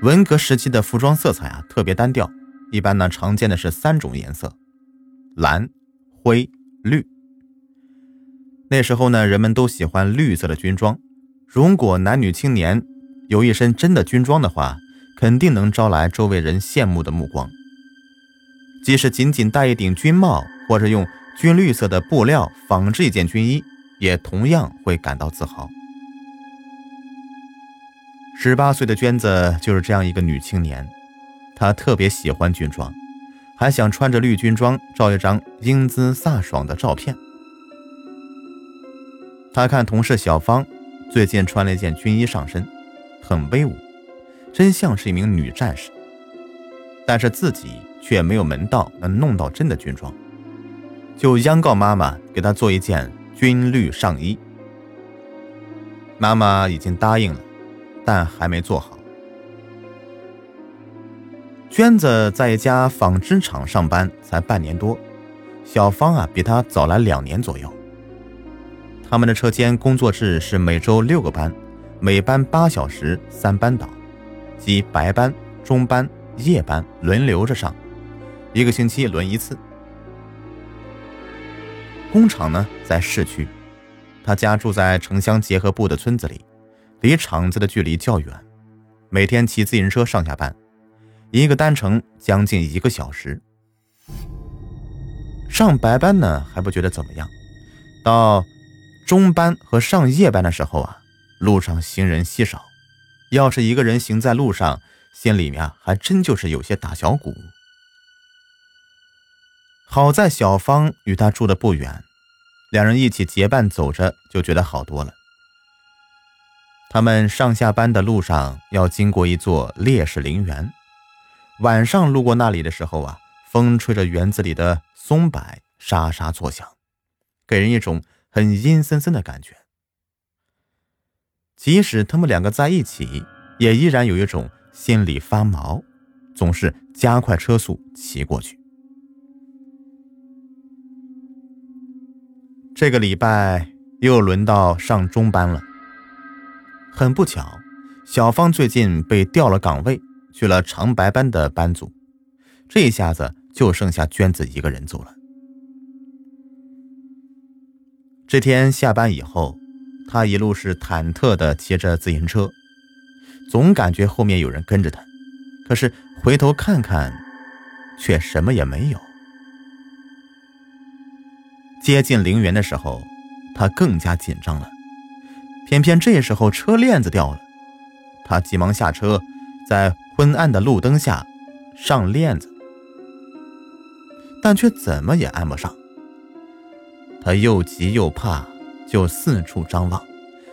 文革时期的服装色彩啊特别单调，一般呢常见的是三种颜色：蓝、灰、绿。那时候呢，人们都喜欢绿色的军装。如果男女青年有一身真的军装的话，肯定能招来周围人羡慕的目光。即使仅仅戴一顶军帽，或者用军绿色的布料仿制一件军衣，也同样会感到自豪。十八岁的娟子就是这样一个女青年，她特别喜欢军装，还想穿着绿军装照一张英姿飒爽的照片。她看同事小芳最近穿了一件军衣上身，很威武，真像是一名女战士。但是自己却没有门道能弄到真的军装，就央告妈妈给她做一件军绿上衣。妈妈已经答应了。但还没做好。娟子在一家纺织厂上班，才半年多。小芳啊，比她早来两年左右。他们的车间工作制是每周六个班，每班八小时，三班倒，即白班、中班、夜班轮流着上，一个星期轮一次。工厂呢在市区，他家住在城乡结合部的村子里。离厂子的距离较远，每天骑自行车上下班，一个单程将近一个小时。上白班呢还不觉得怎么样，到中班和上夜班的时候啊，路上行人稀少，要是一个人行在路上，心里面还真就是有些打小鼓。好在小芳与他住的不远，两人一起结伴走着，就觉得好多了。他们上下班的路上要经过一座烈士陵园，晚上路过那里的时候啊，风吹着园子里的松柏沙沙作响，给人一种很阴森森的感觉。即使他们两个在一起，也依然有一种心里发毛，总是加快车速骑过去。这个礼拜又轮到上中班了。很不巧，小芳最近被调了岗位，去了长白班的班组，这一下子就剩下娟子一个人走了。这天下班以后，他一路是忐忑的骑着自行车，总感觉后面有人跟着他，可是回头看看，却什么也没有。接近陵园的时候，他更加紧张了。偏偏这时候车链子掉了，他急忙下车，在昏暗的路灯下上链子，但却怎么也安不上。他又急又怕，就四处张望，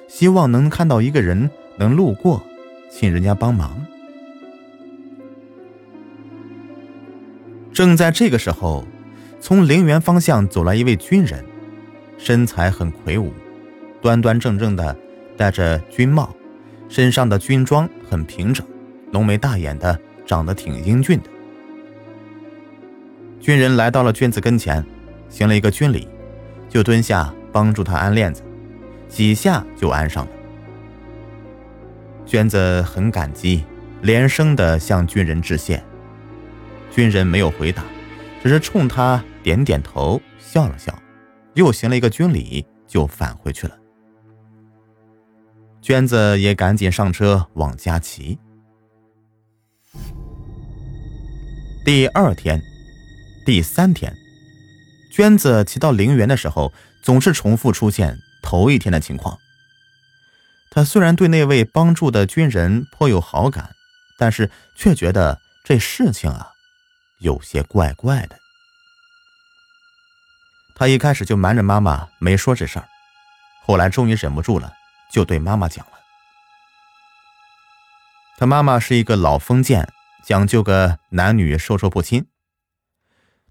希望能看到一个人能路过，请人家帮忙。正在这个时候，从陵园方向走来一位军人，身材很魁梧，端端正正的。戴着军帽，身上的军装很平整，浓眉大眼的，长得挺英俊的。军人来到了娟子跟前，行了一个军礼，就蹲下帮助他安链子，几下就安上了。娟子很感激，连声的向军人致谢。军人没有回答，只是冲他点点头，笑了笑，又行了一个军礼，就返回去了。娟子也赶紧上车往家骑。第二天、第三天，娟子骑到陵园的时候，总是重复出现头一天的情况。他虽然对那位帮助的军人颇有好感，但是却觉得这事情啊，有些怪怪的。他一开始就瞒着妈妈没说这事儿，后来终于忍不住了。就对妈妈讲了。他妈妈是一个老封建，讲究个男女授受不亲。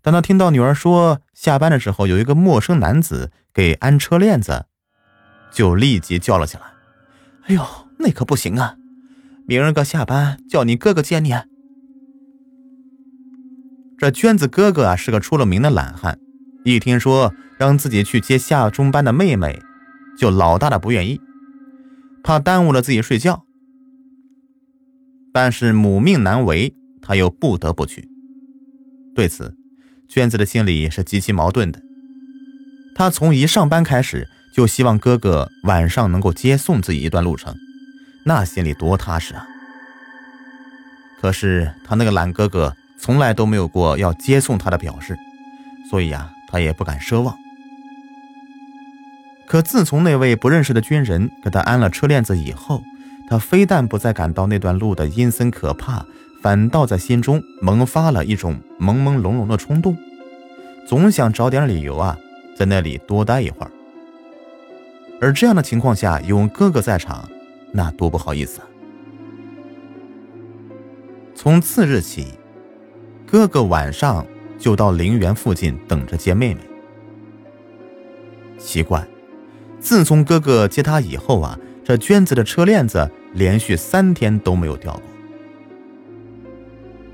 当他听到女儿说下班的时候有一个陌生男子给安车链子，就立即叫了起来：“哎呦，那可不行啊！明儿个下班叫你哥哥接你。”这娟子哥哥啊是个出了名的懒汉，一听说让自己去接下中班的妹妹，就老大的不愿意，怕耽误了自己睡觉。但是母命难违，他又不得不去。对此，娟子的心里是极其矛盾的。她从一上班开始就希望哥哥晚上能够接送自己一段路程，那心里多踏实啊！可是他那个懒哥哥从来都没有过要接送他的表示，所以呀，他也不敢奢望。可自从那位不认识的军人给他安了车链子以后，他非但不再感到那段路的阴森可怕，反倒在心中萌发了一种朦朦胧胧的冲动，总想找点理由啊，在那里多待一会儿。而这样的情况下，有哥哥在场，那多不好意思啊！从次日起，哥哥晚上就到陵园附近等着接妹妹。奇怪，自从哥哥接她以后啊。这娟子的车链子连续三天都没有掉过，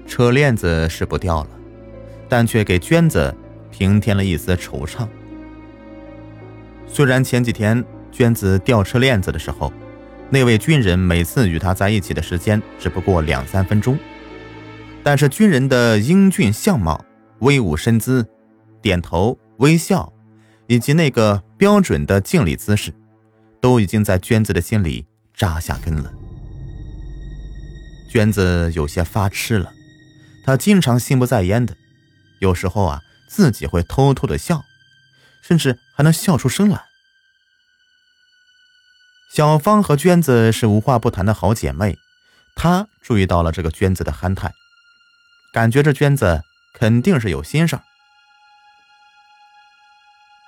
车链子是不掉了，但却给娟子平添了一丝惆怅。虽然前几天娟子掉车链子的时候，那位军人每次与她在一起的时间只不过两三分钟，但是军人的英俊相貌、威武身姿、点头微笑，以及那个标准的敬礼姿势。都已经在娟子的心里扎下根了。娟子有些发痴了，她经常心不在焉的，有时候啊，自己会偷偷的笑，甚至还能笑出声来。小芳和娟子是无话不谈的好姐妹，她注意到了这个娟子的憨态，感觉这娟子肯定是有心事儿。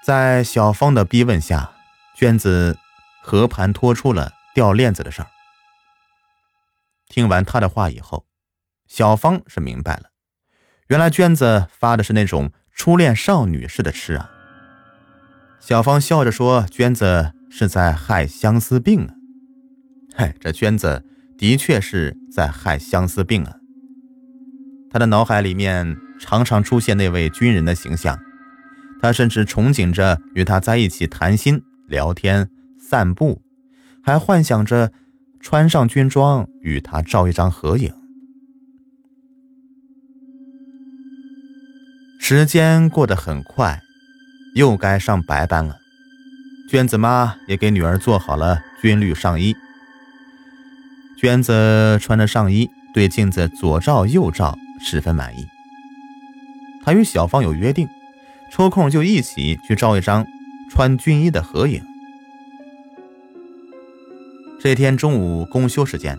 在小芳的逼问下，娟子。和盘托出了掉链子的事儿。听完他的话以后，小芳是明白了，原来娟子发的是那种初恋少女似的痴啊。小芳笑着说：“娟子是在害相思病啊。”嗨，这娟子的确是在害相思病啊。他的脑海里面常常出现那位军人的形象，他甚至憧憬着与他在一起谈心聊天。散步，还幻想着穿上军装与他照一张合影。时间过得很快，又该上白班了。娟子妈也给女儿做好了军绿上衣。娟子穿着上衣，对镜子左照右照，十分满意。她与小芳有约定，抽空就一起去照一张穿军衣的合影。这天中午公休时间，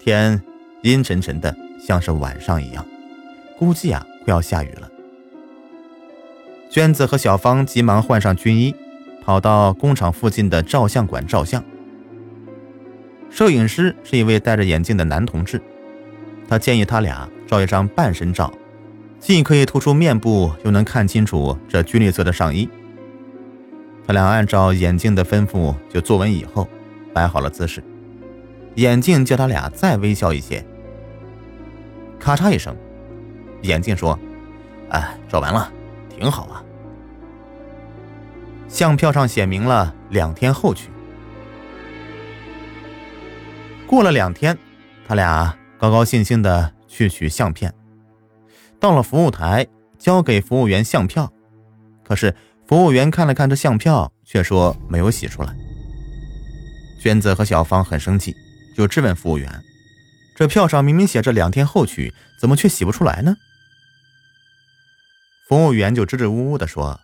天阴沉沉的，像是晚上一样，估计啊快要下雨了。娟子和小芳急忙换上军衣，跑到工厂附近的照相馆照相。摄影师是一位戴着眼镜的男同志，他建议他俩照一张半身照，既可以突出面部，又能看清楚这军绿色的上衣。他俩按照眼镜的吩咐就坐稳以后。摆好了姿势，眼镜叫他俩再微笑一些。咔嚓一声，眼镜说：“哎，照完了，挺好啊。”相票上写明了两天后去。过了两天，他俩高高兴兴的去取相片。到了服务台，交给服务员相票，可是服务员看了看这相票，却说没有洗出来。娟子和小芳很生气，就质问服务员：“这票上明明写着两天后取，怎么却洗不出来呢？”服务员就支支吾吾地说：“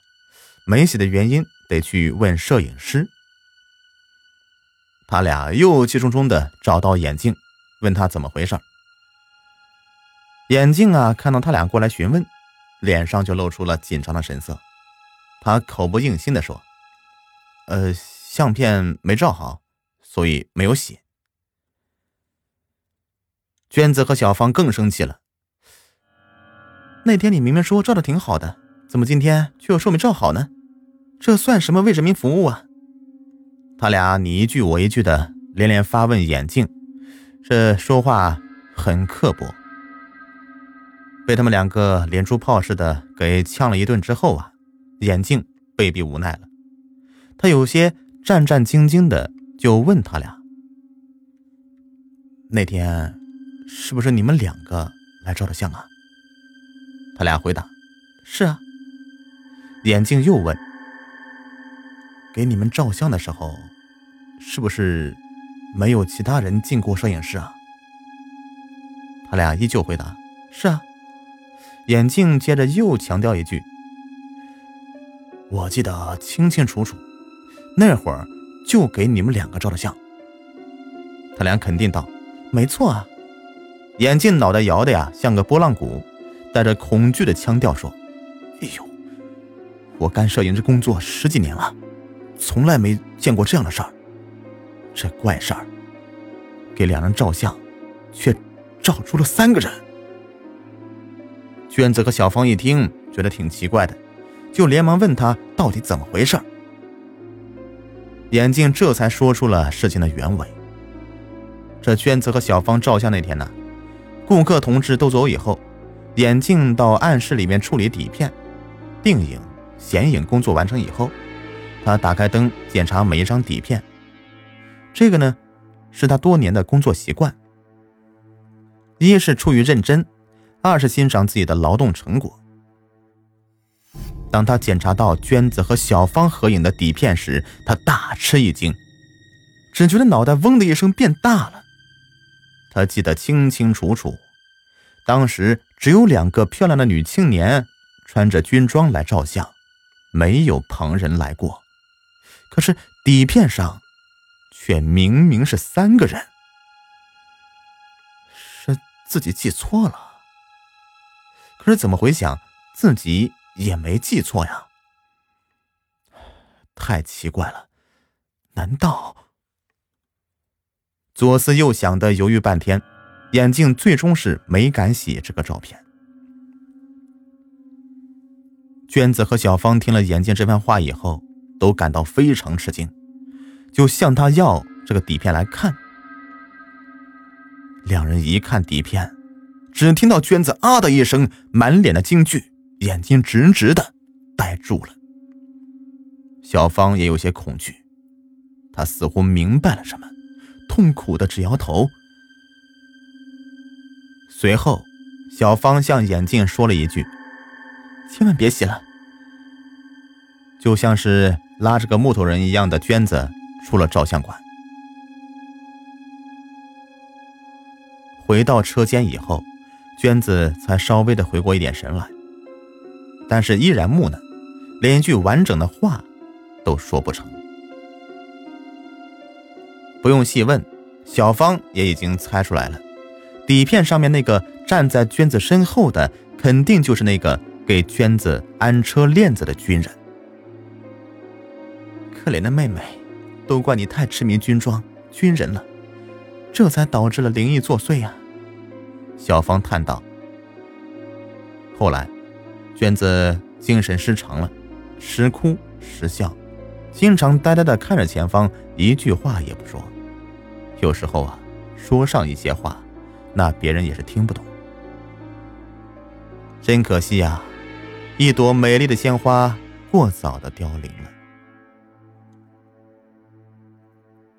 没洗的原因得去问摄影师。”他俩又气冲冲地找到眼镜，问他怎么回事。眼镜啊，看到他俩过来询问，脸上就露出了紧张的神色。他口不应心地说：“呃，相片没照好。”所以没有洗。娟子和小芳更生气了。那天你明明说照的挺好的，怎么今天却又说没照好呢？这算什么为人民服务啊？他俩你一句我一句的连连发问眼镜，这说话很刻薄。被他们两个连珠炮似的给呛了一顿之后啊，眼镜被逼无奈了，他有些战战兢兢的就问他俩：“那天是不是你们两个来照的相啊？”他俩回答：“是啊。”眼镜又问：“给你们照相的时候，是不是没有其他人进过摄影室啊？”他俩依旧回答：“是啊。”眼镜接着又强调一句：“我记得清清楚楚，那会儿就给你们两个照的相。”他俩肯定道：“没错啊。”眼镜脑袋摇的呀，像个拨浪鼓，带着恐惧的腔调说：“哎呦，我干摄影这工作十几年了，从来没见过这样的事儿。这怪事儿，给两人照相，却照出了三个人。”娟子和小芳一听，觉得挺奇怪的，就连忙问他到底怎么回事。眼镜这才说出了事情的原委。这娟子和小芳照相那天呢，顾客同志都走以后，眼镜到暗室里面处理底片、定影、显影工作完成以后，他打开灯检查每一张底片。这个呢，是他多年的工作习惯。一是出于认真。二是欣赏自己的劳动成果。当他检查到娟子和小芳合影的底片时，他大吃一惊，只觉得脑袋嗡的一声变大了。他记得清清楚楚，当时只有两个漂亮的女青年穿着军装来照相，没有旁人来过。可是底片上却明明是三个人，是自己记错了。可是怎么回想，自己也没记错呀？太奇怪了，难道……左思右想的犹豫半天，眼镜最终是没敢洗这个照片。娟子和小芳听了眼镜这番话以后，都感到非常吃惊，就向他要这个底片来看。两人一看底片。只听到娟子啊的一声，满脸的惊惧，眼睛直直的呆住了。小芳也有些恐惧，她似乎明白了什么，痛苦的直摇头。随后，小芳向眼镜说了一句：“千万别洗了。”就像是拉着个木头人一样的娟子出了照相馆，回到车间以后。娟子才稍微的回过一点神来，但是依然木讷，连一句完整的话都说不成。不用细问，小芳也已经猜出来了，底片上面那个站在娟子身后的，肯定就是那个给娟子安车链子的军人。可怜的妹妹，都怪你太痴迷军装、军人了，这才导致了灵异作祟呀。小芳叹道：“后来，娟子精神失常了，时哭时笑，经常呆呆的看着前方，一句话也不说。有时候啊，说上一些话，那别人也是听不懂。真可惜呀，一朵美丽的鲜花过早的凋零了。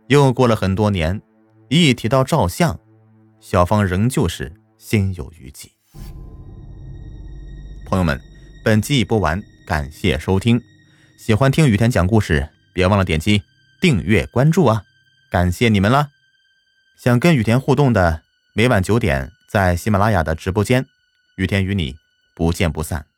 又过了很多年，一提到照相，小芳仍旧是。”心有余悸。朋友们，本集已播完，感谢收听。喜欢听雨田讲故事，别忘了点击订阅关注啊！感谢你们啦。想跟雨田互动的，每晚九点在喜马拉雅的直播间，雨田与你不见不散。